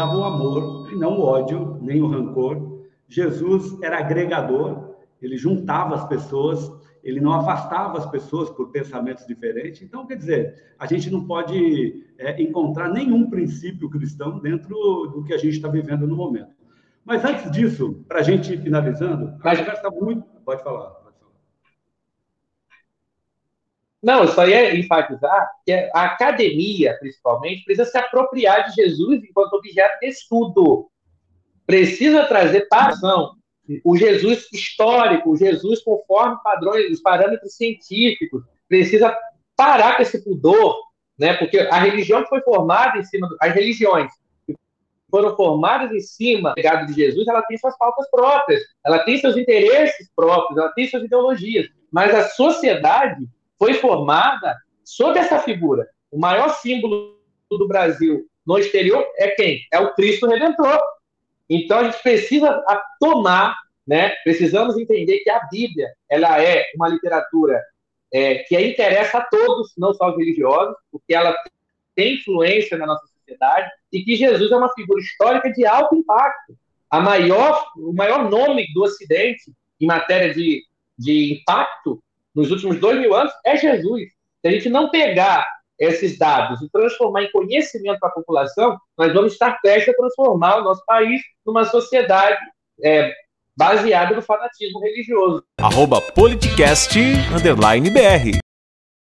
pregava o amor, e não o ódio, nem o rancor. Jesus era agregador, ele juntava as pessoas, ele não afastava as pessoas por pensamentos diferentes. Então, quer dizer, a gente não pode é, encontrar nenhum princípio cristão dentro do que a gente está vivendo no momento. Mas antes disso, para a gente ir finalizando, a conversa está muito. Pode falar. Não, eu só ia enfatizar que a academia, principalmente, precisa se apropriar de Jesus enquanto objeto de estudo. Precisa trazer para ação o Jesus histórico, o Jesus conforme padrões, os parâmetros científicos. Precisa parar com esse pudor, né? Porque a religião foi formada em cima, do, as religiões foram formadas em cima do legado de Jesus, ela tem suas pautas próprias, ela tem seus interesses próprios, ela tem suas ideologias. Mas a sociedade foi formada sob essa figura. O maior símbolo do Brasil no exterior é quem? É o Cristo Redentor. Então a gente precisa tomar, né? Precisamos entender que a Bíblia ela é uma literatura é, que interessa a todos, não só os religiosos, porque ela tem influência na nossa sociedade e que Jesus é uma figura histórica de alto impacto. A maior, o maior nome do Ocidente em matéria de, de impacto nos últimos dois mil anos é Jesus. Se a gente não pegar esses dados e transformar em conhecimento para a população, nós vamos estar prestes a transformar o nosso país numa sociedade é, baseada no fanatismo religioso. Arroba politicast, underline BR.